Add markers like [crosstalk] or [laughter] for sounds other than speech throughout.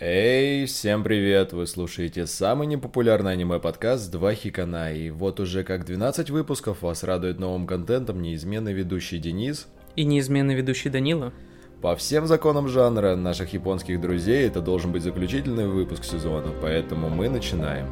Эй, всем привет! Вы слушаете самый непопулярный аниме-подкаст «Два Хикана». И вот уже как 12 выпусков вас радует новым контентом неизменный ведущий Денис. И неизменный ведущий Данила. По всем законам жанра наших японских друзей это должен быть заключительный выпуск сезона, поэтому мы начинаем.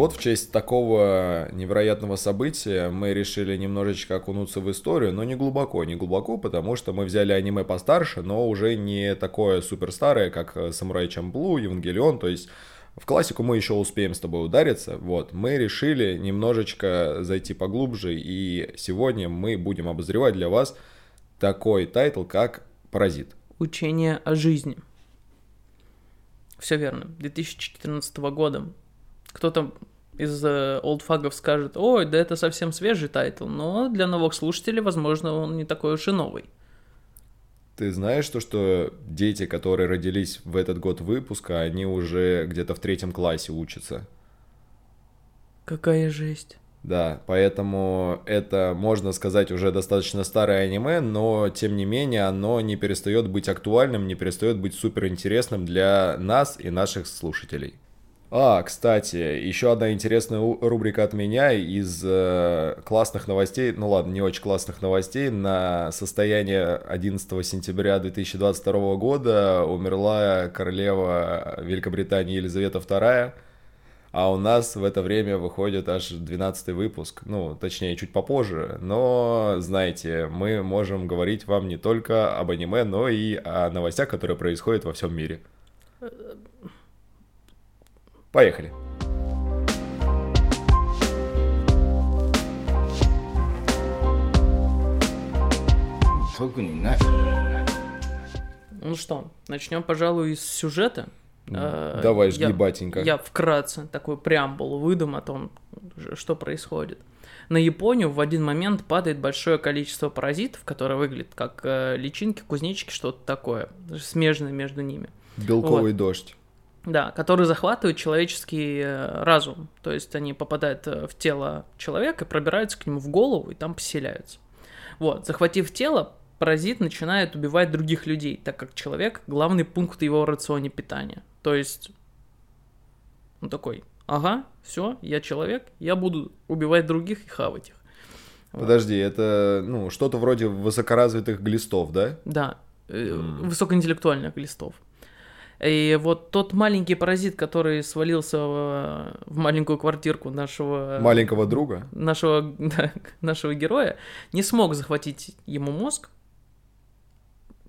Вот в честь такого невероятного события мы решили немножечко окунуться в историю, но не глубоко, не глубоко, потому что мы взяли аниме постарше, но уже не такое суперстарое, как Самурай Чамплу, Евангелион, то есть в классику мы еще успеем с тобой удариться. Вот, мы решили немножечко зайти поглубже, и сегодня мы будем обозревать для вас такой тайтл, как «Паразит». Учение о жизни. Все верно. 2014 года кто-то из э, олдфагов скажет, ой, да это совсем свежий тайтл, но для новых слушателей, возможно, он не такой уж и новый. Ты знаешь то, что дети, которые родились в этот год выпуска, они уже где-то в третьем классе учатся? Какая жесть. Да, поэтому это, можно сказать, уже достаточно старое аниме, но тем не менее оно не перестает быть актуальным, не перестает быть суперинтересным для нас и наших слушателей. А, кстати, еще одна интересная рубрика от меня из э, классных новостей, ну ладно, не очень классных новостей. На состояние 11 сентября 2022 года умерла королева Великобритании Елизавета II, а у нас в это время выходит аж 12 выпуск, ну, точнее, чуть попозже. Но, знаете, мы можем говорить вам не только об аниме, но и о новостях, которые происходят во всем мире. Поехали. Ну что, начнем, пожалуй, с сюжета. Э, давай, жги, я, батенька. Я вкратце такой преамбул выдам о том, что происходит. На Японию в один момент падает большое количество паразитов, которые выглядят как э, личинки, кузнечики, что-то такое, смежное между ними. Белковый вот. дождь. Да, которые захватывают человеческий э, разум. То есть они попадают э, в тело человека, пробираются к нему в голову и там поселяются. Вот, захватив тело, паразит начинает убивать других людей, так как человек — главный пункт его рационе питания. То есть он такой, ага, все, я человек, я буду убивать других и хавать их. Подожди, это ну что-то вроде высокоразвитых глистов, да? Да, mm. высокоинтеллектуальных глистов. И вот тот маленький паразит, который свалился в, в маленькую квартирку нашего... Маленького друга? Нашего, [laughs] да, нашего героя, не смог захватить ему мозг,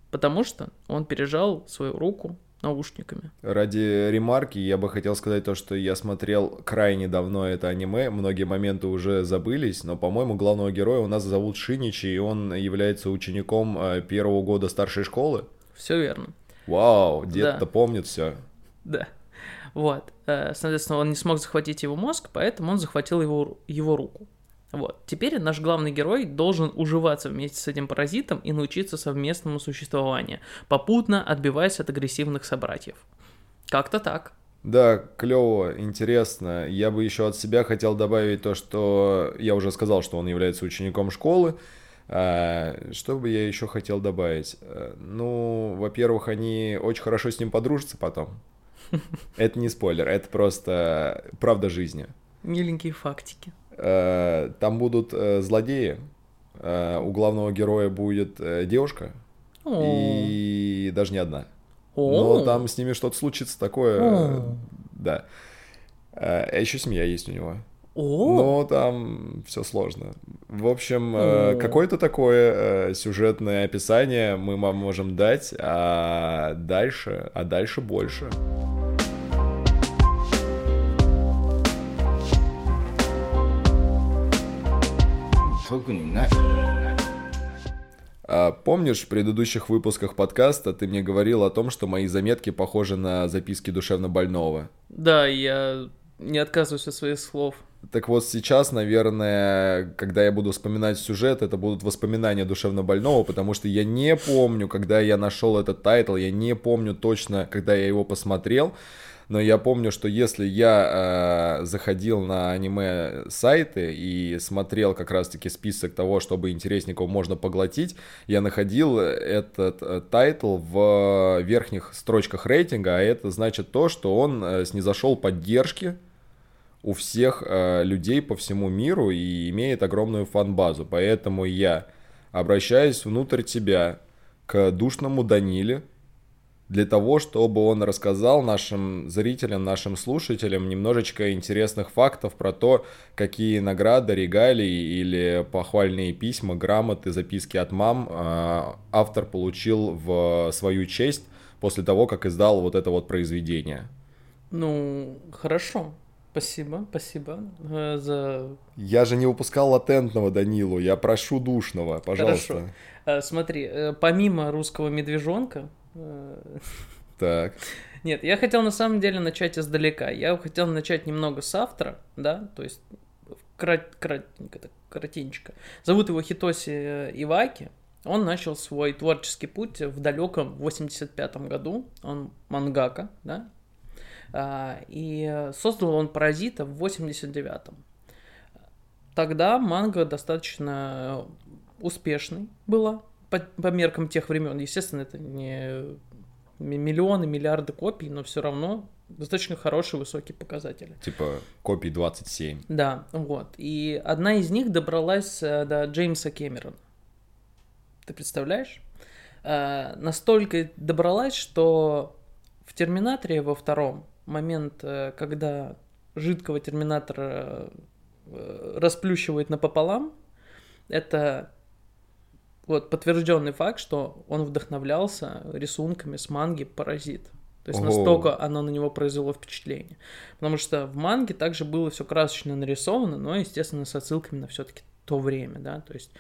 потому что он пережал свою руку наушниками. Ради ремарки я бы хотел сказать то, что я смотрел крайне давно это аниме, многие моменты уже забылись, но, по-моему, главного героя у нас зовут Шиничи, и он является учеником э, первого года старшей школы. Все верно. Вау, дед-то да. помнит все. Да. Вот. Э, соответственно, он не смог захватить его мозг, поэтому он захватил его, его руку. Вот. Теперь наш главный герой должен уживаться вместе с этим паразитом и научиться совместному существованию, попутно отбиваясь от агрессивных собратьев. Как-то так. Да, клево, интересно. Я бы еще от себя хотел добавить то, что я уже сказал, что он является учеником школы, что бы я еще хотел добавить? Э, ну, во-первых, они очень хорошо с ним подружатся потом. [laughs] Это не спойлер, это просто правда жизни. Миленькие фактики. Э, там будут э, злодеи. У главного героя будет девушка. И даже не одна. Но там с ними что-то случится такое. Да. А еще семья есть у него. О! Но там все сложно. В общем, э, какое-то такое э, сюжетное описание мы вам можем дать, а дальше, а дальше больше. А помнишь, в предыдущих выпусках подкаста ты мне говорил о том, что мои заметки похожи на записки душевно больного? Да, я не отказываюсь от своих слов. Так вот сейчас, наверное, когда я буду вспоминать сюжет, это будут воспоминания душевно больного, потому что я не помню, когда я нашел этот тайтл, я не помню точно, когда я его посмотрел но я помню, что если я э, заходил на аниме сайты и смотрел как раз-таки список того, чтобы интересников можно поглотить, я находил этот э, тайтл в верхних строчках рейтинга, а это значит то, что он э, снизошел поддержки у всех э, людей по всему миру и имеет огромную фан-базу. Поэтому я обращаюсь внутрь тебя к душному Даниле, для того, чтобы он рассказал нашим зрителям, нашим слушателям немножечко интересных фактов про то, какие награды, регалии или похвальные письма, грамоты, записки от мам э, автор получил в свою честь после того, как издал вот это вот произведение. Ну, хорошо. Спасибо, спасибо э, за... Я же не выпускал латентного Данилу, я прошу душного, пожалуйста. Хорошо. Э, смотри, э, помимо русского медвежонка, так. Нет, я хотел на самом деле начать издалека. Я хотел начать немного с автора, да, то есть крат, кратенько, так, коротенько. Зовут его Хитоси Иваки. Он начал свой творческий путь в далеком 85-м году. Он мангака, да, и создал он Паразита в 89-м. Тогда манга достаточно успешной была, по, по меркам тех времен. Естественно, это не миллионы, миллиарды копий, но все равно достаточно хорошие, высокие показатели. Типа копий 27. Да, вот. И одна из них добралась э, до Джеймса Кэмерона. Ты представляешь? Э, настолько добралась, что в Терминаторе во втором момент, э, когда жидкого Терминатора расплющивает напополам, это вот подтвержденный факт, что он вдохновлялся рисунками с манги «Паразит». То есть Ого. настолько оно на него произвело впечатление. Потому что в манге также было все красочно нарисовано, но, естественно, с отсылками на все-таки то время, да, то есть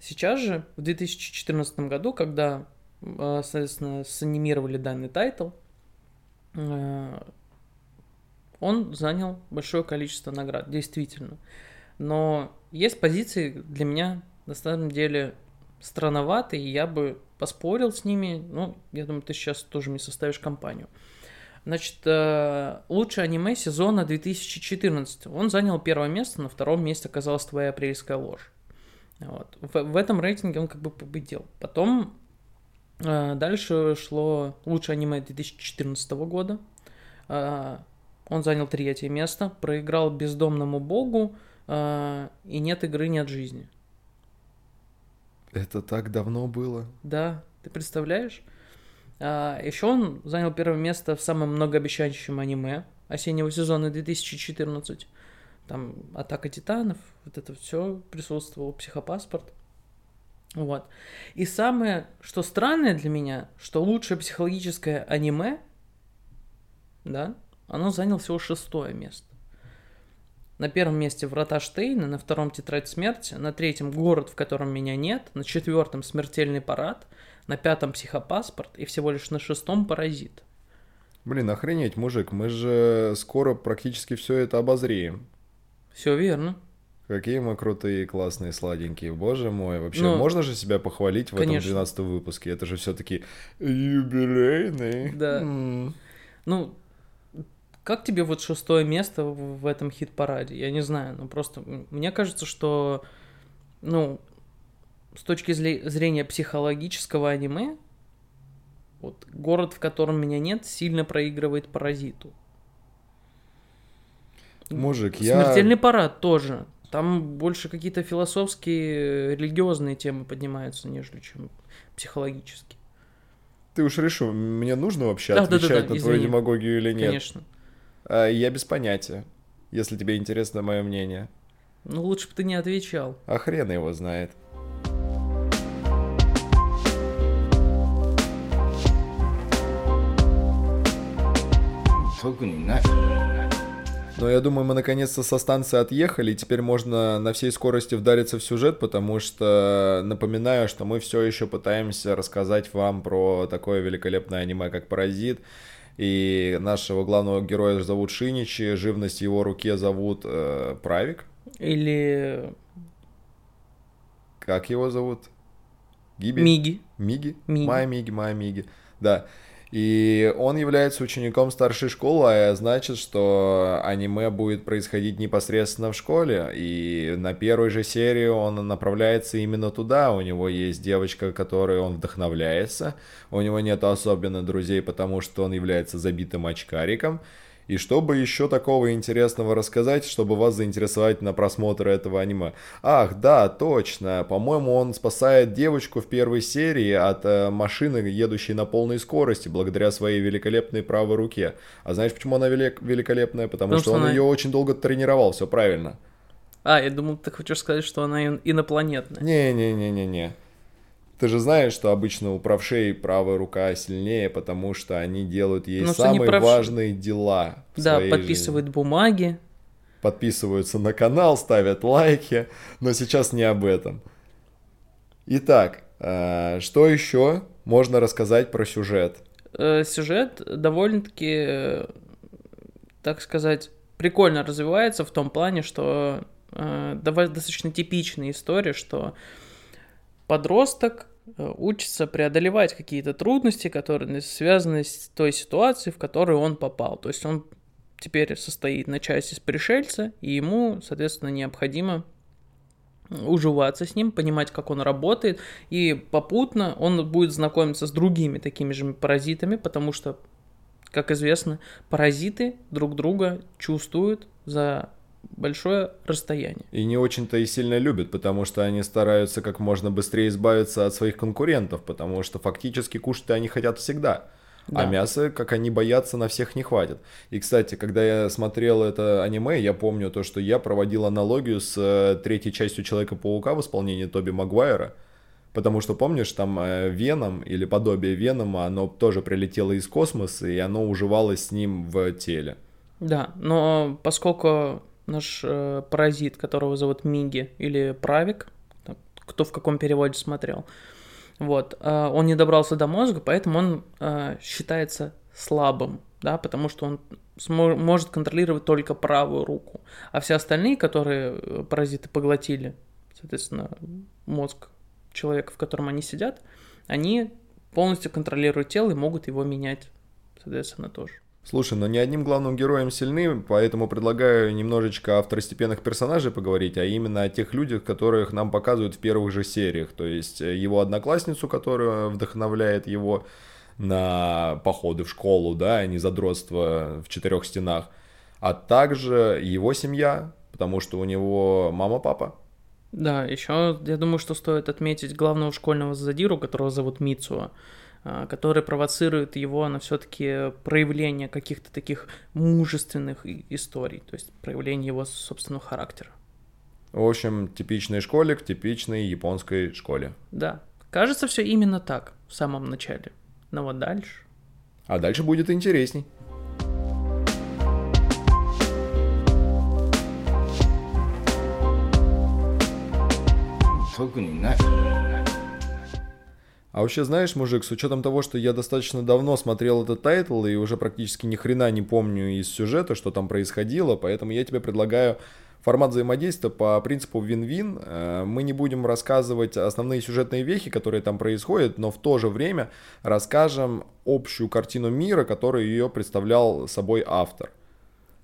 сейчас же, в 2014 году, когда, э, соответственно, санимировали данный тайтл, э, он занял большое количество наград, действительно. Но есть позиции для меня на самом деле странноватый, и я бы поспорил с ними. Ну, я думаю, ты сейчас тоже мне составишь компанию. Значит, э, лучшее аниме сезона 2014. Он занял первое место, на втором месте оказалась твоя апрельская ложь. Вот. В, в этом рейтинге он как бы победил. Потом э, дальше шло лучшее аниме 2014 года. Э, он занял третье место, проиграл бездомному богу, э, и нет игры, нет жизни. Это так давно было. Да, ты представляешь? Еще он занял первое место в самом многообещающем аниме осеннего сезона 2014. Там Атака Титанов, вот это все присутствовало, психопаспорт. Вот. И самое, что странное для меня, что лучшее психологическое аниме, да, оно заняло всего шестое место. На первом месте «Врата Штейна», на втором «Тетрадь смерти», на третьем «Город, в котором меня нет», на четвертом «Смертельный парад», на пятом «Психопаспорт» и всего лишь на шестом «Паразит». Блин, охренеть, мужик, мы же скоро практически все это обозреем. Все верно. Какие мы крутые, классные, сладенькие. Боже мой, вообще, ну, можно же себя похвалить в конечно. этом 12 выпуске? Это же все-таки юбилейный. Да. Mm. Ну, как тебе вот шестое место в этом хит-параде? Я не знаю, ну просто мне кажется, что, ну, с точки зрения психологического аниме, вот город, в котором меня нет, сильно проигрывает паразиту. Мужик, я... Смертельный парад тоже. Там больше какие-то философские, религиозные темы поднимаются, нежели чем психологические. Ты уж решил, мне нужно вообще да, отвечать да, да, да, на извини. твою демагогию или нет? Конечно. А, я без понятия, если тебе интересно мое мнение. Ну, лучше бы ты не отвечал. А хрен его знает. Но я думаю, мы наконец-то со станции отъехали, и теперь можно на всей скорости вдариться в сюжет, потому что напоминаю, что мы все еще пытаемся рассказать вам про такое великолепное аниме, как «Паразит», И нашего главного героя зовут Шиничи, живность в его руке зовут э, Правик. Или Как его зовут? Гиби? Миги. Миги? Миги. Майя Миги, Майя Миги. Да. И он является учеником старшей школы, а значит, что аниме будет происходить непосредственно в школе. И на первой же серии он направляется именно туда. У него есть девочка, которой он вдохновляется. У него нет особенно друзей, потому что он является забитым очкариком. И чтобы еще такого интересного рассказать, чтобы вас заинтересовать на просмотр этого аниме. Ах, да, точно. По-моему, он спасает девочку в первой серии от э, машины, едущей на полной скорости, благодаря своей великолепной правой руке. А знаешь, почему она велик- великолепная? Потому, Потому что, что он она- ее очень долго тренировал, все правильно. А, я думал, ты хочешь сказать, что она ин- инопланетная. Не-не-не-не-не. Ты же знаешь, что обычно у правшей правая рука сильнее, потому что они делают ей Ну, что они самые правши- важные дела. в Да, своей жизни. подписывают бумаги. подписываются на канал, ставят лайки, но сейчас не об этом. Итак, э, что еще можно рассказать про сюжет? Э, Сюжет довольно-таки, э, так сказать, прикольно развивается в том плане, что э, достаточно типичная история, что подросток э, учится преодолевать какие-то трудности, которые связаны с той ситуацией, в которую он попал. То есть он теперь состоит на части с пришельца, и ему, соответственно, необходимо уживаться с ним, понимать, как он работает, и попутно он будет знакомиться с другими такими же паразитами, потому что, как известно, паразиты друг друга чувствуют за большое расстояние. И не очень-то и сильно любят, потому что они стараются как можно быстрее избавиться от своих конкурентов, потому что фактически кушать они хотят всегда. А Да. мяса, как они боятся, на всех не хватит. И, кстати, когда я смотрел это аниме, я помню то, что я проводил аналогию с э, третьей частью Человека-паука в исполнении Тоби Магуайра. Потому что, помнишь, там э, Веном или подобие Венома, оно тоже прилетело из космоса, и оно уживалось с ним в теле. Да, но поскольку наш э, паразит, которого зовут Миги или Правик, там, кто в каком переводе смотрел, вот, э, он не добрался до мозга, поэтому он э, считается слабым, да, потому что он может контролировать только правую руку, а все остальные, которые э, паразиты поглотили, соответственно, мозг человека, в котором они сидят, они полностью контролируют тело и могут его менять, соответственно, тоже. Слушай, но ни одним главным героем сильны, поэтому предлагаю немножечко о второстепенных персонажей поговорить, а именно о тех людях, которых нам показывают в первых же сериях. То есть э, его одноклассницу, которая вдохновляет его на походы в школу, да, а не задротство в четырех стенах, а также его семья, потому что у него мама-папа. Да, еще я думаю, что стоит отметить главного школьного задиру, которого зовут Мицуа, а, который провоцирует его на все-таки проявление каких-то таких мужественных историй, то есть проявление его собственного характера. В общем, типичный школик, типичной японской школе. Да. Кажется, все именно так в самом начале. Но вот дальше. А дальше будет интересней. А вообще, знаешь, мужик, с учетом того, что я достаточно давно смотрел этот тайтл и уже практически ни хрена не помню из сюжета, что там происходило, поэтому я тебе предлагаю формат взаимодействия по принципу вин-вин. Э, Мы не будем рассказывать основные сюжетные вехи, которые там происходят, но в то же время расскажем общую картину мира, которую ее представлял собой автор.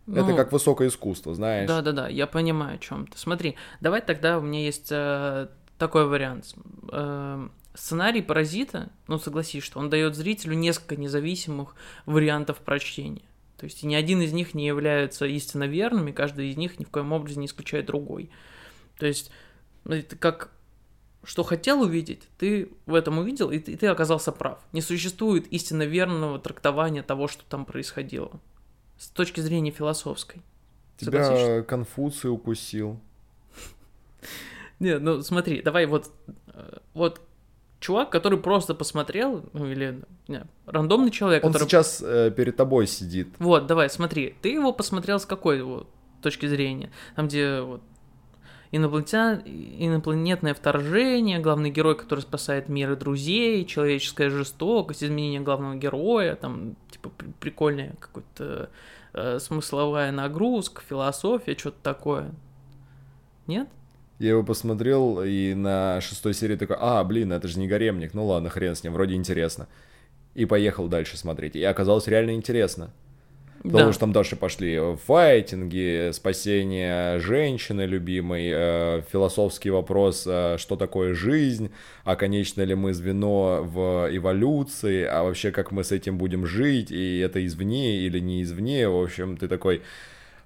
Это Ну, как высокое искусство, знаешь. Да, да, да, я понимаю, о чем ты. Смотри, давай тогда у меня есть э, такой вариант. Э, сценарий паразита, ну согласись, что он дает зрителю несколько независимых вариантов прочтения. То есть и ни один из них не является истинно верными, каждый из них ни в коем образе не исключает другой. То есть, ну, это как что хотел увидеть, ты в этом увидел, и ты, и ты оказался прав. Не существует истинно верного трактования того, что там происходило. С точки зрения философской. Тебя Конфуций укусил. [laughs] Не, ну смотри, давай вот, э, вот чувак, который просто посмотрел, ну или не, рандомный человек, Он который... сейчас э, перед тобой сидит. Вот, давай, смотри, ты его посмотрел с какой его точки зрения? Там, где вот Инопланетян... Инопланетное вторжение, главный герой, который спасает мир и друзей, человеческая жестокость, изменение главного героя, там, типа, прикольная какая-то э, смысловая нагрузка, философия, что-то такое. Нет? Я его посмотрел, и на шестой серии такой, а, блин, это же не гаремник, ну ладно, хрен с ним, вроде интересно. И поехал дальше смотреть. И оказалось реально интересно. Потому да. что там дальше пошли файтинги, спасение женщины любимой, э, философский вопрос, э, что такое жизнь, а конечно ли мы звено в эволюции, а вообще как мы с этим будем жить, и это извне или не извне, в общем, ты такой...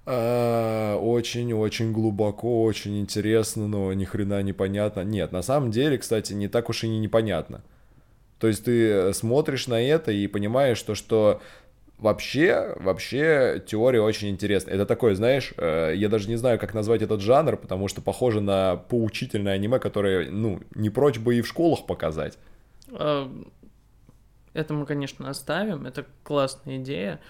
Очень-очень э, глубоко, очень интересно, но ни хрена непонятно. Нет, на самом деле, кстати, не так уж и не непонятно. То есть ты смотришь на это и понимаешь, что, что Вообще, вообще теория очень интересная. Это такое, знаешь, э, я даже не знаю, как назвать этот жанр, потому что похоже на поучительное аниме, которое, ну, не прочь бы и в школах показать. А, это мы, конечно, оставим, это классная идея.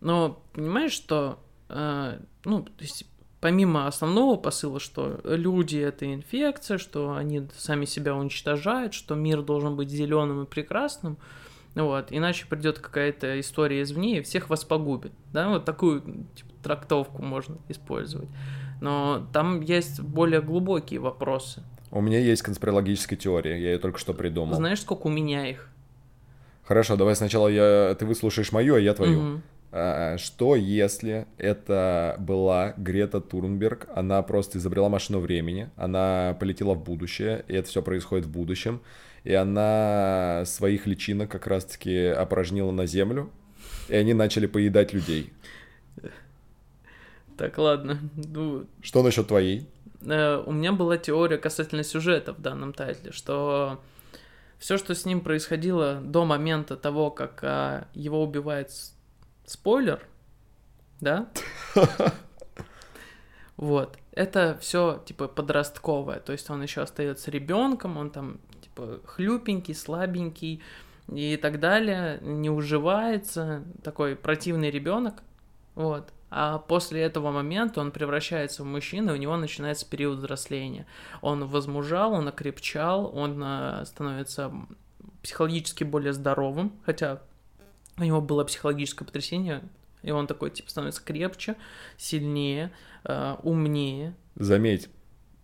Но понимаешь, что, э, ну, то есть помимо основного посыла, что люди это инфекция, что они сами себя уничтожают, что мир должен быть зеленым и прекрасным, вот, иначе придет какая-то история извне и всех вас погубит. Да, вот такую типа, трактовку можно использовать. Но там есть более глубокие вопросы. У меня есть конспирологическая теория, я ее только что придумал. Знаешь, сколько у меня их? Хорошо, давай сначала я, ты выслушаешь мою, а я твою. Угу. А, что если это была Грета Турнберг, она просто изобрела машину времени, она полетела в будущее, и это все происходит в будущем, и она своих личинок как раз-таки опорожнила на землю, и они начали поедать людей. Так, ладно. Ну, что насчет твоей? Э, у меня была теория касательно сюжета в данном тайтле, что все, что с ним происходило до момента того, как а, его убивает спойлер, да? [laughs] Вот. Это все типа подростковое. То есть он еще остается ребенком, он там типа хлюпенький, слабенький и так далее, не уживается, такой противный ребенок, вот. А после этого момента он превращается в мужчину, и у него начинается период взросления. Он возмужал, он окрепчал, он э, становится психологически более здоровым, хотя у него было психологическое потрясение, и он такой, типа, становится крепче, сильнее, э, умнее. Заметь,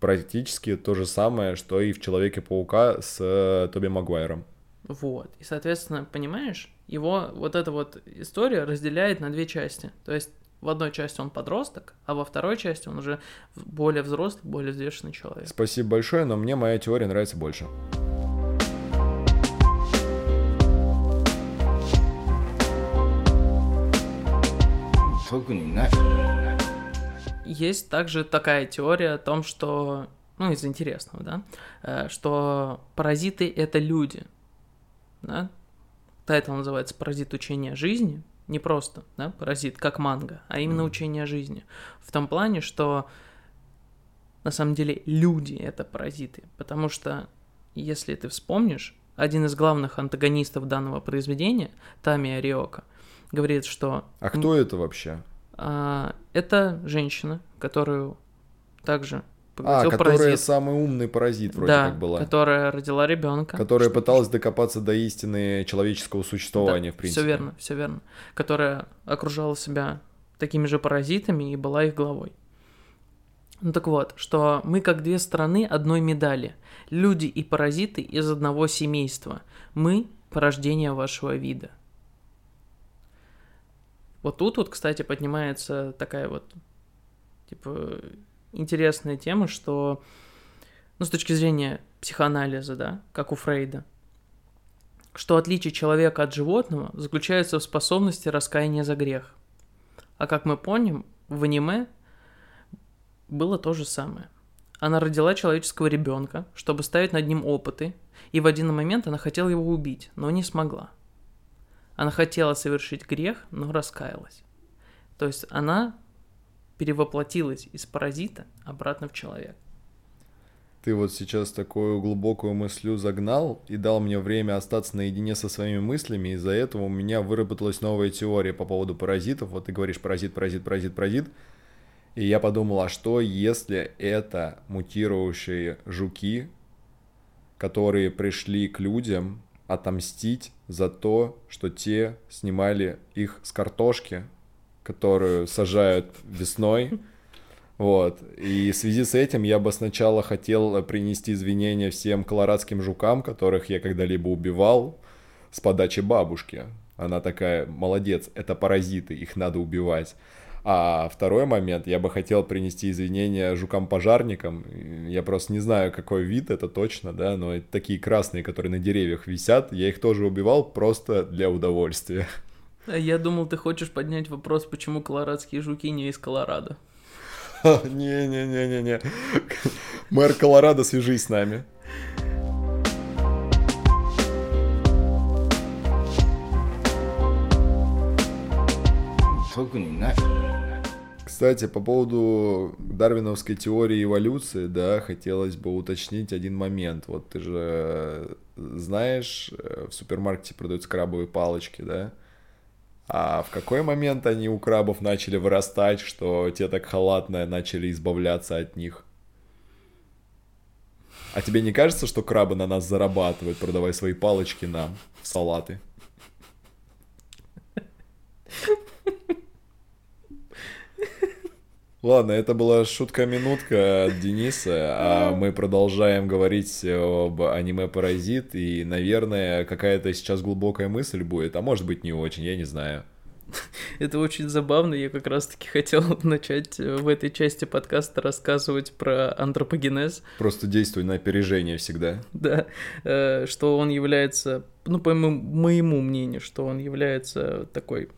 практически то же самое, что и в Человеке-паука с э, Тоби Магуайром. Вот. И, соответственно, понимаешь, его вот эта вот история разделяет на две части. То есть в одной части он подросток, а во второй части он уже более взрослый, более взвешенный человек. Спасибо большое, но мне моя теория нравится больше. Есть также такая теория о том, что, ну, из интересного, да, э, что паразиты — это люди, да, тайтл называется «Паразит учения жизни», не просто, да, паразит, как манга, а именно учение жизни. В том плане, что на самом деле люди — это паразиты, потому что, если ты вспомнишь, один из главных антагонистов данного произведения, Тамия Рёко, говорит, что... А кто это вообще? А, это женщина, которую также а, которая паразит. самый умный паразит вроде да, как была. которая родила ребенка. Которая что пыталась докопаться до истины человеческого существования, да, в принципе. Все верно, все верно. Которая окружала себя такими же паразитами и была их главой. Ну так вот, что мы как две стороны одной медали. Люди и паразиты из одного семейства. Мы – порождение вашего вида. Вот тут вот, кстати, поднимается такая вот, типа, интересная тема, что, ну, с точки зрения психоанализа, да, как у Фрейда, что отличие человека от животного заключается в способности раскаяния за грех. А как мы помним, в аниме было то же самое. Она родила человеческого ребенка, чтобы ставить над ним опыты, и в один момент она хотела его убить, но не смогла – она хотела совершить грех, но раскаялась. То есть она перевоплотилась из паразита обратно в человека. Ты вот сейчас такую глубокую мыслю загнал и дал мне время остаться наедине со своими мыслями, из-за этого у меня выработалась новая теория по поводу паразитов. Вот ты говоришь паразит, паразит, паразит, паразит. И я подумал, а что если это мутирующие жуки, которые пришли к людям отомстить за то, что те снимали их с картошки, которую сажают весной. Вот. И в связи с этим я бы сначала хотел принести извинения всем колорадским жукам, которых я когда-либо убивал с подачи бабушки. Она такая, молодец, это паразиты, их надо убивать. А второй момент, я бы хотел принести извинения жукам-пожарникам. Я просто не знаю, какой вид это точно, да, но это такие красные, которые на деревьях висят. Я их тоже убивал просто для удовольствия. Я думал, ты хочешь поднять вопрос, почему колорадские жуки не из Колорадо. [laughs] Не-не-не-не-не. Мэр Колорадо, свяжись с нами. Кстати, по поводу дарвиновской теории эволюции, да, хотелось бы уточнить один момент. Вот ты же знаешь, э, в супермаркете продаются крабовые палочки, да? А в какой момент они у крабов начали вырастать, что те так халатно начали избавляться от них? А тебе не кажется, что крабы на нас зарабатывают, продавая свои палочки нам в салаты? Ладно, это была шутка-минутка от Дениса, а мы продолжаем говорить об аниме-паразит, и, наверное, какая-то сейчас глубокая мысль будет, а может быть не очень, я не знаю. [laughs] Это очень забавно, я как раз-таки хотел [laughs] начать в этой части подкаста рассказывать про антропогенез. Просто действуй на опережение всегда. Да, э, что он является, ну, по моему мнению, что он является такой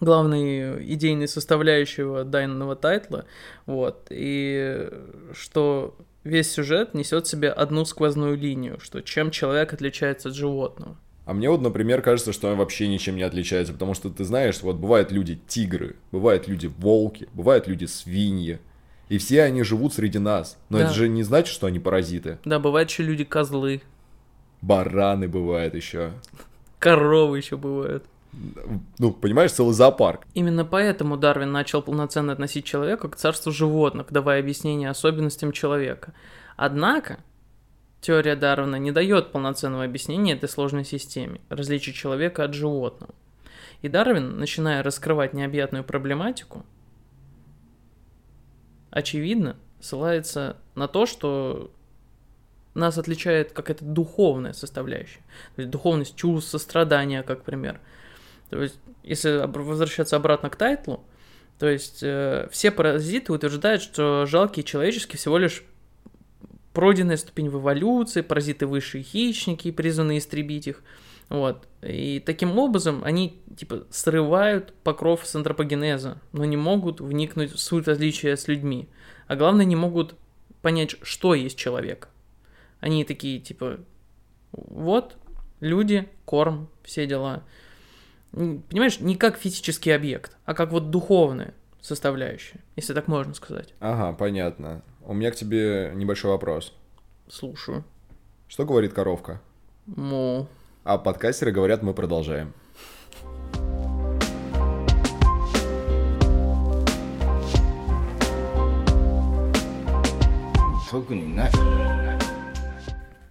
главной идейной составляющего данного тайтла, вот, и что весь сюжет несет в себе одну сквозную линию, что чем человек отличается от животного. А мне вот, например, кажется, что он вообще ничем не отличается, потому что ты знаешь, вот бывают люди тигры, бывают люди волки, бывают люди свиньи, и все они живут среди нас. Но да. это же не значит, что они паразиты. Да, бывают еще люди козлы. Бараны бывают еще. Коровы еще бывают ну, понимаешь, целый зоопарк. Именно поэтому Дарвин начал полноценно относить человека к царству животных, давая объяснение особенностям человека. Однако, теория Дарвина не дает полноценного объяснения этой сложной системе, различия человека от животного. И Дарвин, начиная раскрывать необъятную проблематику, очевидно, ссылается на то, что нас отличает какая-то духовная составляющая. То есть духовность чувств, сострадания, как пример – то есть, если возвращаться обратно к тайтлу, то есть э, все паразиты утверждают, что жалкие человеческие всего лишь пройденная ступень в эволюции, паразиты высшие хищники, призванные истребить их. Вот. И таким образом они типа срывают покров с антропогенеза, но не могут вникнуть в суть различия с людьми. А главное, не могут понять, что есть человек. Они такие, типа, вот, люди, корм, все дела понимаешь, не как физический объект, а как вот духовная составляющая, если так можно сказать. Ага, понятно. У меня к тебе небольшой вопрос. Слушаю. Что говорит коровка? Му. А подкастеры говорят, мы продолжаем.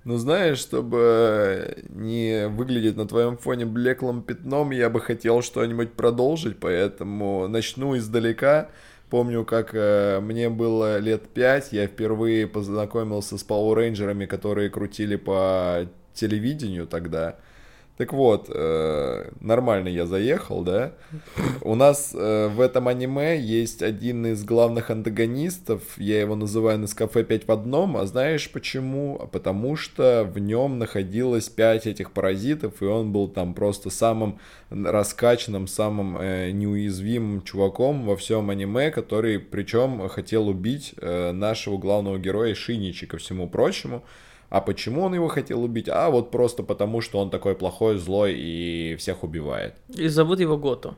Ну, знаешь, чтобы не выглядеть на твоем фоне блеклым пятном, я бы хотел что-нибудь продолжить, поэтому начну издалека. Помню, как э, мне было лет пять, я впервые познакомился с Power которые крутили по телевидению тогда. Так вот, э, нормально я заехал, да? У нас э, в этом аниме есть один из главных антагонистов, я его называю на кафе 5 в одном, а знаешь почему? А потому что в нем находилось 5 этих паразитов, и он был там просто самым раскачанным, самым э, неуязвимым чуваком во всем аниме, который причем хотел убить э, нашего главного героя Шиничи, ко всему прочему. А почему он его хотел убить? А вот просто потому, что он такой плохой, злой и всех убивает. И зовут его Гото.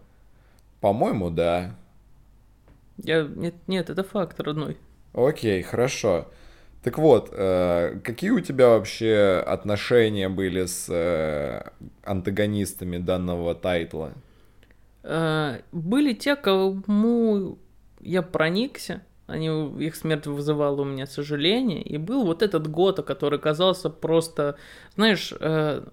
По-моему, да. Я... Нет, нет, это факт родной. Окей, хорошо. Так вот, э, какие у тебя вообще отношения были с э, антагонистами данного тайтла? Э, были те, кому я проникся, они, их смерть вызывала у меня сожаление, и был вот этот год, который казался просто, знаешь, э,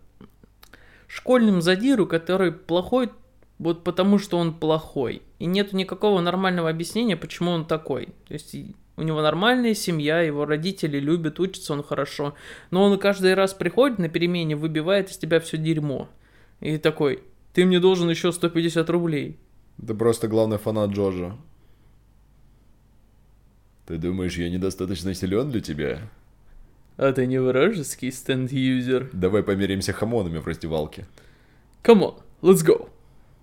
школьным задиру, который плохой вот потому, что он плохой. И нет никакого нормального объяснения, почему он такой. То есть у него нормальная семья, его родители любят, учится он хорошо. Но он каждый раз приходит на перемене, выбивает из тебя все дерьмо. И такой, ты мне должен еще 150 рублей. Ты просто главный фанат Джорджа. Ты думаешь, я недостаточно силен для тебя? А ты не вражеский стенд-юзер? Давай померимся хамонами в раздевалке. Come on, let's go.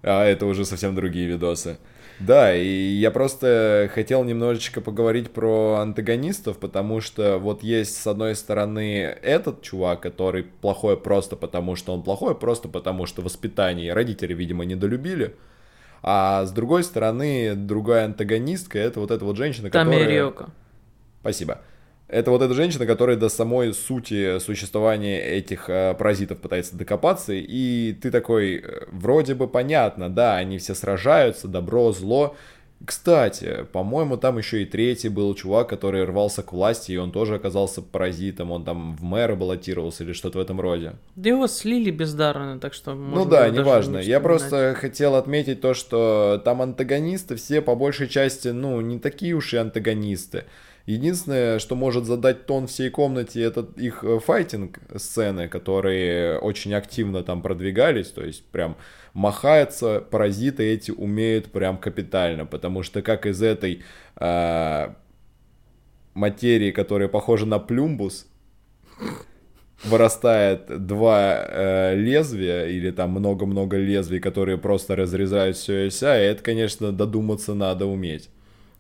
А это уже совсем другие видосы. Да, и я просто хотел немножечко поговорить про антагонистов, потому что вот есть с одной стороны этот чувак, который плохой просто потому, что он плохой, просто потому что воспитание родители, видимо, недолюбили. А с другой стороны, другая антагонистка, это вот эта вот женщина, которая... Тамериока. Спасибо. Это вот эта женщина, которая до самой сути существования этих э, паразитов пытается докопаться, и ты такой, э, вроде бы понятно, да, они все сражаются, добро, зло. Кстати, по-моему, там еще и третий был чувак, который рвался к власти, и он тоже оказался паразитом, он там в мэра баллотировался или что-то в этом роде. Да его слили бездарно, так что... Ну да, неважно. Не Я просто хотел отметить то, что там антагонисты все по большей части, ну, не такие уж и антагонисты. Единственное, что может задать тон всей комнате, это их э, файтинг сцены, которые очень активно там продвигались, то есть прям махаются, паразиты эти умеют прям капитально, потому что как из этой э, материи, которая похожа на плюмбус, вырастает два э, лезвия или там много-много лезвий, которые просто разрезают все и вся, и это, конечно, додуматься надо уметь.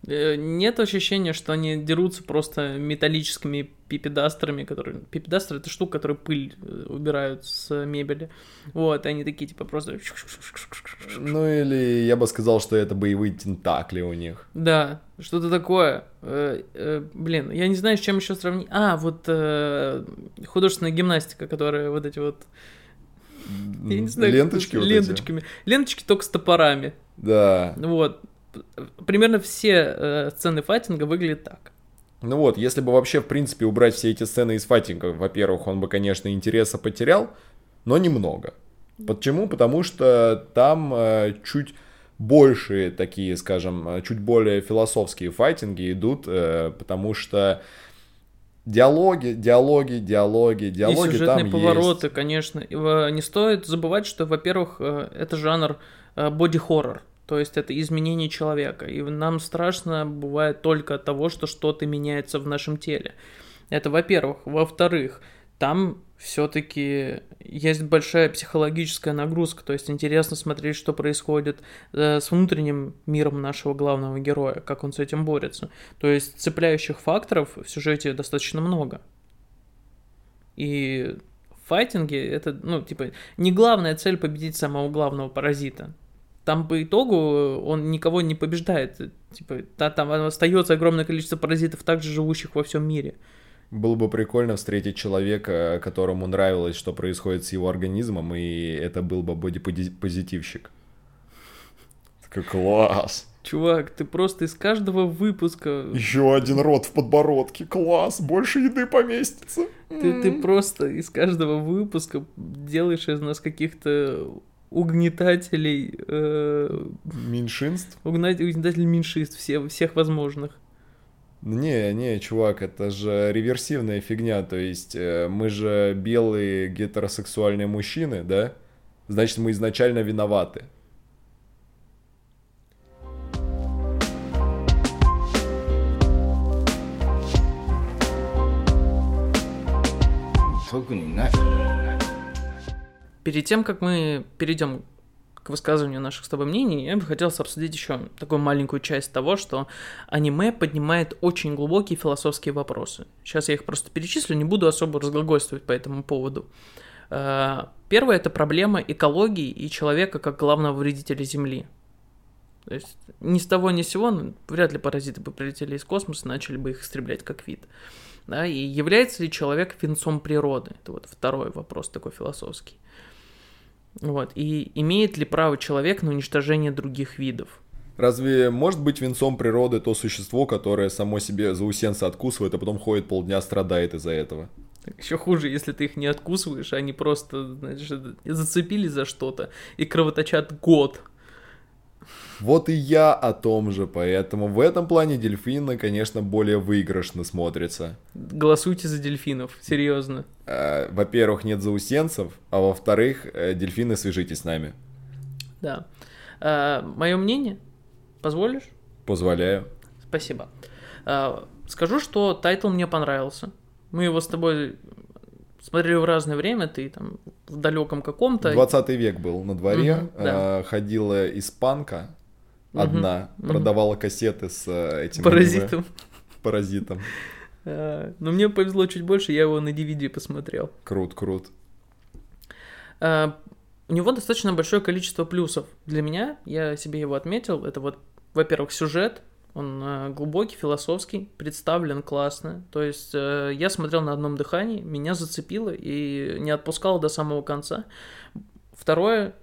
Э, нет ощущения, что они дерутся просто металлическими пипедастерами, которые... Пипедастер — это штука, которая пыль э, убирают с мебели. Вот, и они такие, типа, просто... Ну, или я бы сказал, что это боевые тентакли у них. Да, что-то такое. Э, э, блин, я не знаю, с чем еще сравнить. А, вот э, художественная гимнастика, которая вот эти вот... Я не знаю, ленточки вот ленточками. Эти. Ленточки только с топорами. Да. Вот примерно все э, сцены файтинга выглядят так. Ну вот, если бы вообще, в принципе, убрать все эти сцены из файтинга, во-первых, он бы, конечно, интереса потерял, но немного. Почему? Потому что там э, чуть больше такие, скажем, э, чуть более философские файтинги идут, э, потому что диалоги, диалоги, диалоги, диалоги И сюжетные там повороты, есть. конечно. Не стоит забывать, что, во-первых, э, это жанр боди-хоррор. То есть это изменение человека. И нам страшно бывает только от того, что что-то меняется в нашем теле. Это во-первых. Во-вторых, там все-таки есть большая психологическая нагрузка, то есть интересно смотреть, что происходит э, с внутренним миром нашего главного героя, как он с этим борется. То есть цепляющих факторов в сюжете достаточно много. И в файтинге это, ну, типа, не главная цель победить самого главного паразита там по итогу он никого не побеждает. Типа, да, там остается огромное количество паразитов, также живущих во всем мире. Было бы прикольно встретить человека, которому нравилось, что происходит с его организмом, и это был бы бодипозитивщик. Такой класс. Чувак, ты просто из каждого выпуска... Еще один рот в подбородке, класс, больше еды поместится. Ты, ты просто из каждого выпуска делаешь из нас каких-то угнетателей... Э, меньшинств? Угнетателей меньшинств, все, всех возможных. Не, не, чувак, это же реверсивная фигня, то есть э, мы же белые гетеросексуальные мужчины, да? Значит, мы изначально виноваты. Перед тем, как мы перейдем к высказыванию наших с тобой мнений, я бы хотел обсудить еще такую маленькую часть того, что аниме поднимает очень глубокие философские вопросы. Сейчас я их просто перечислю, не буду особо разглагольствовать по этому поводу. Э, первое – это проблема экологии и человека как главного вредителя Земли. То есть ни с того ни с сего, ну, вряд ли паразиты бы прилетели из космоса, начали бы их истреблять как вид. Да, и является ли человек венцом природы? Это вот второй вопрос такой философский. Вот. И имеет ли право человек на уничтожение других видов? Разве может быть венцом природы то существо, которое само себе заусенца откусывает, а потом ходит полдня, страдает из-за этого? Еще хуже, если ты их не откусываешь, а они просто, значит, зацепились за что-то и кровоточат год. Вот и я о том же, поэтому в этом плане дельфины, конечно, более выигрышно смотрятся. Голосуйте за дельфинов, серьезно. Э, во-первых, нет заусенцев, а во-вторых, э, дельфины, свяжитесь с нами. Да. А, мое мнение? Позволишь? Позволяю. Спасибо. Скажу, что тайтл мне понравился. Мы его с тобой смотрели в разное время, ты там в далеком каком-то. 20 век был на дворе, угу, да. а, ходила испанка одна, угу, продавала угу. кассеты с э, этим... Паразитом. Паразитом. [laughs] А, но мне повезло чуть больше, я его на DVD посмотрел. Крут, крут. А, у него достаточно большое количество плюсов. Для меня, я себе его отметил, это вот, во-первых, сюжет, он э, глубокий, философский, представлен классно. То есть э, я смотрел на одном дыхании, меня зацепило и не отпускало до самого конца. Второе,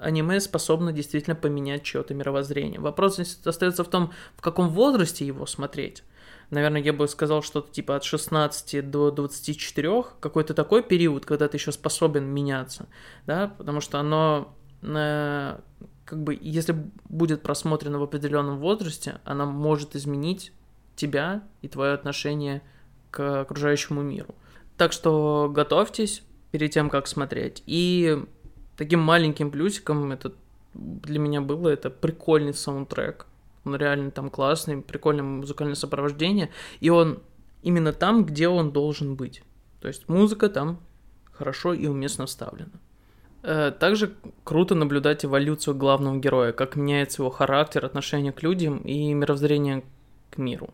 аниме способно действительно поменять чье-то мировоззрение. Вопрос остается в том, в каком возрасте его смотреть. Наверное, я бы сказал что-то типа от 16 до 24, какой-то такой период, когда ты еще способен меняться, да, потому что оно э, как бы, если будет просмотрено в определенном возрасте, она может изменить тебя и твое отношение к окружающему миру. Так что готовьтесь перед тем, как смотреть. И таким маленьким плюсиком это для меня было это прикольный саундтрек. Он реально там классный, прикольное музыкальное сопровождение. И он именно там, где он должен быть. То есть музыка там хорошо и уместно вставлена. Э, также круто наблюдать эволюцию главного героя, как меняется его характер, отношение к людям и мировоззрение к миру.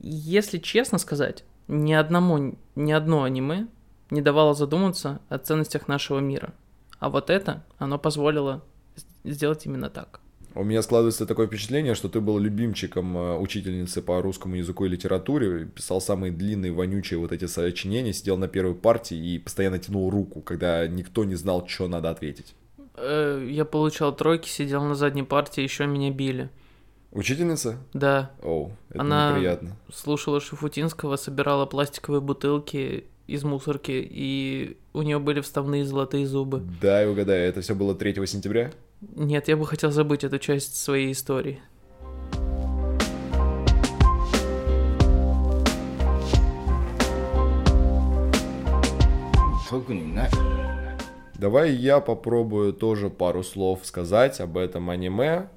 Если честно сказать, ни одному, ни одно аниме не давало задуматься о ценностях нашего мира. А вот это, оно позволило сделать именно так. У меня складывается такое впечатление, что ты был любимчиком э, учительницы по русскому языку и литературе, писал самые длинные, вонючие вот эти сочинения, сидел на первой партии и постоянно тянул руку, когда никто не знал, что надо ответить. Э, я получал тройки, сидел на задней партии, еще меня били. Учительница? Да. Оу, это Она неприятно. слушала Шафутинского, собирала пластиковые бутылки из мусорки, и у нее были вставные золотые зубы. Да, и угадаю, это все было 3 сентября? Нет, я бы хотел забыть эту часть своей истории. Давай я попробую тоже пару слов сказать об этом аниме,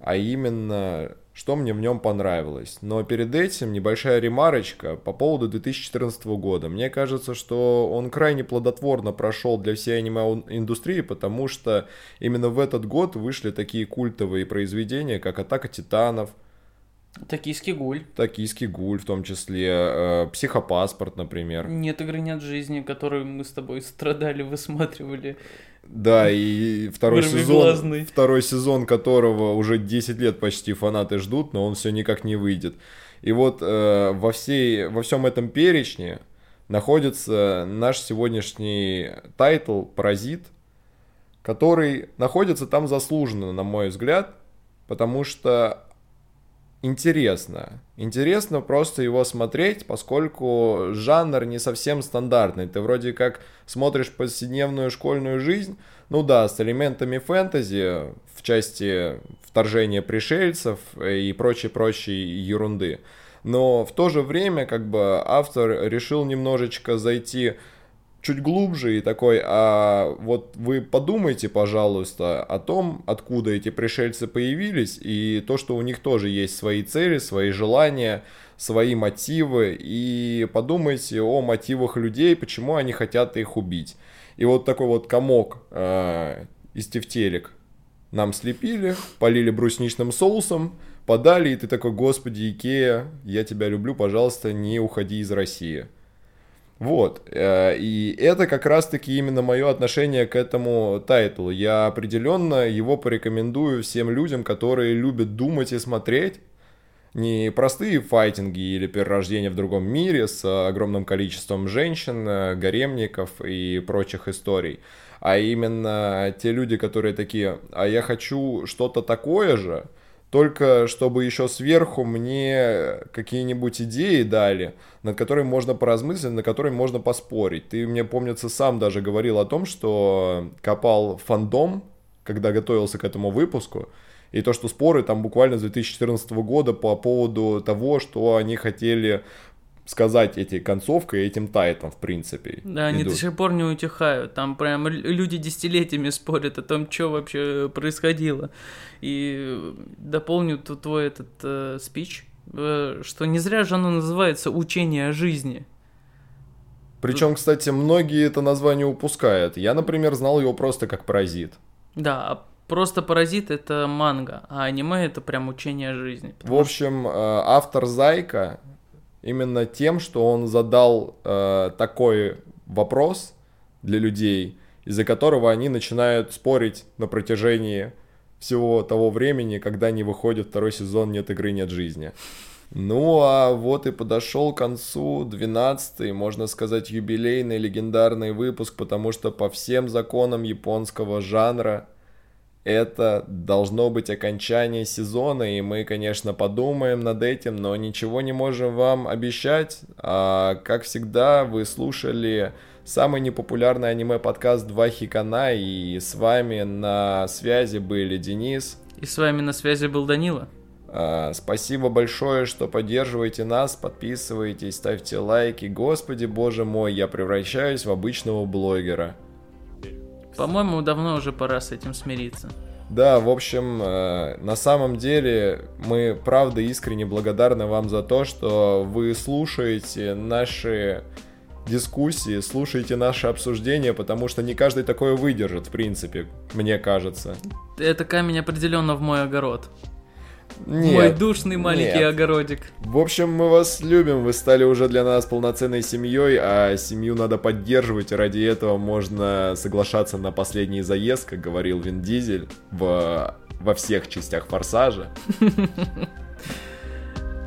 а именно, что мне в нем понравилось. Но перед этим небольшая ремарочка по поводу 2014 года. Мне кажется, что он крайне плодотворно прошел для всей аниме-индустрии, потому что именно в этот год вышли такие культовые произведения, как «Атака титанов», Токийский гуль. Токийский гуль, в том числе э, психопаспорт, например. Нет игры, нет жизни, которую мы с тобой страдали, высматривали. Да, и второй сезон, второй сезон которого уже 10 лет почти фанаты ждут, но он все никак не выйдет. И вот э, во, всей, во всем этом перечне находится наш сегодняшний тайтл «Паразит», который находится там заслуженно, на мой взгляд, потому что интересно. Интересно просто его смотреть, поскольку жанр не совсем стандартный. Ты вроде как смотришь повседневную школьную жизнь, ну да, с элементами фэнтези в части вторжения пришельцев и прочей-прочей ерунды. Но в то же время как бы автор решил немножечко зайти чуть глубже и такой, а вот вы подумайте, пожалуйста, о том, откуда эти пришельцы появились, и то, что у них тоже есть свои цели, свои желания, свои мотивы, и подумайте о мотивах людей, почему они хотят их убить. И вот такой вот комок э, из тефтелек нам слепили, полили брусничным соусом, подали, и ты такой, господи, Икея, я тебя люблю, пожалуйста, не уходи из России. Вот, э, и это как раз-таки именно мое отношение к этому тайтлу. Я определенно его порекомендую всем людям, которые любят думать и смотреть. не простые файтинги или перерождения в другом мире с огромным количеством женщин, гаремников и прочих историй, а именно те люди, которые такие, а я хочу что-то такое же, только чтобы еще сверху мне какие-нибудь идеи дали, над которыми можно поразмыслить, над которыми можно поспорить. Ты мне, помнится, сам даже говорил о том, что копал фандом, когда готовился к этому выпуску, и то, что споры там буквально с 2014 года по поводу того, что они хотели сказать эти концовкой этим тайтом, в принципе. Да, они идут. до сих пор не утихают. Там прям люди десятилетиями спорят о том, что вообще происходило. И дополню твой этот э, спич, э, что не зря же оно называется «Учение о жизни». Причем, кстати, многие это название упускают. Я, например, знал его просто как «Паразит». Да, а просто «Паразит» — это манга, а аниме — это прям учение о жизни. В общем. Э, автор «Зайка» именно тем, что он задал э, такой вопрос для людей, из-за которого они начинают спорить на протяжении всего того времени, когда не выходит второй сезон «Нет игры, нет жизни». Ну, а вот и подошел к концу 12-й, можно сказать, юбилейный легендарный выпуск, потому что по всем законам японского жанра это должно быть окончание сезона, и мы, конечно, подумаем над этим, но ничего не можем вам обещать. А, как всегда, вы слушали самый непопулярный аниме-подкаст «Два Хикана», и с вами на связи были Денис. И с вами на связи был Данила. А, спасибо большое, что поддерживаете нас, подписывайтесь, ставьте лайки. Господи, боже мой, я превращаюсь в обычного блогера. По-моему, давно уже пора с этим смириться. Да, в общем, э, на самом деле мы правда искренне благодарны вам за то, что вы слушаете наши дискуссии, слушаете наши обсуждения, потому что не каждый такое выдержит, в принципе, мне кажется. Это камень определенно в мой огород. Нет, Мой душный маленький нет. огородик. В общем, мы вас любим, вы стали уже для нас полноценной семьей, а семью надо поддерживать, и ради этого можно соглашаться на последний заезд, как говорил Вин Дизель, в, во всех частях Форсажа. [laughs]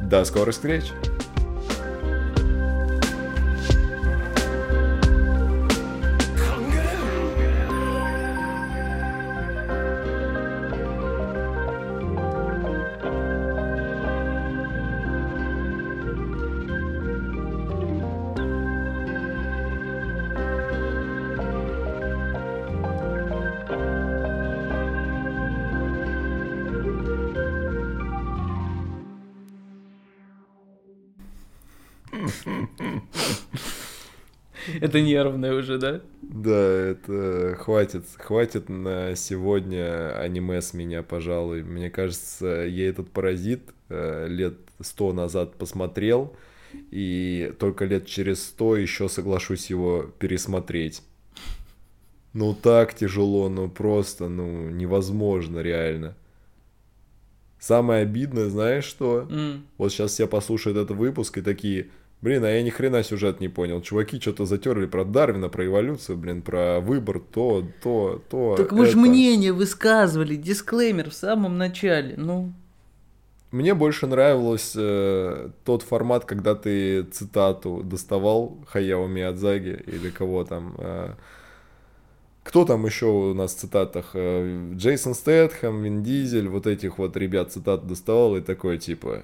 До скорых встреч! Это нервное уже, да? Да, это хватит, хватит на сегодня аниме с меня, пожалуй. Мне кажется, я этот паразит э, лет сто назад посмотрел, и только лет через сто еще соглашусь его пересмотреть. Ну так тяжело, ну просто, ну невозможно реально. Самое обидное, знаешь что? Mm. Вот сейчас все послушают этот выпуск и такие, Блин, а я ни хрена сюжет не понял. Чуваки что-то затерли про Дарвина, про эволюцию, блин, про выбор, то, то, то. Так вы же мнение высказывали, дисклеймер в самом начале, ну. Мне больше нравилось э, тот формат, когда ты цитату доставал Хаяо Миядзаги или кого там. Э, кто там еще у нас в цитатах? Э, Джейсон Стэтхэм, Вин Дизель, вот этих вот ребят цитат доставал и такой типа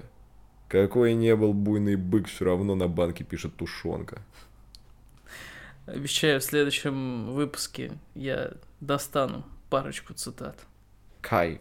какой не был буйный бык, все равно на банке пишет тушенка. Обещаю, в следующем выпуске я достану парочку цитат. Кайф.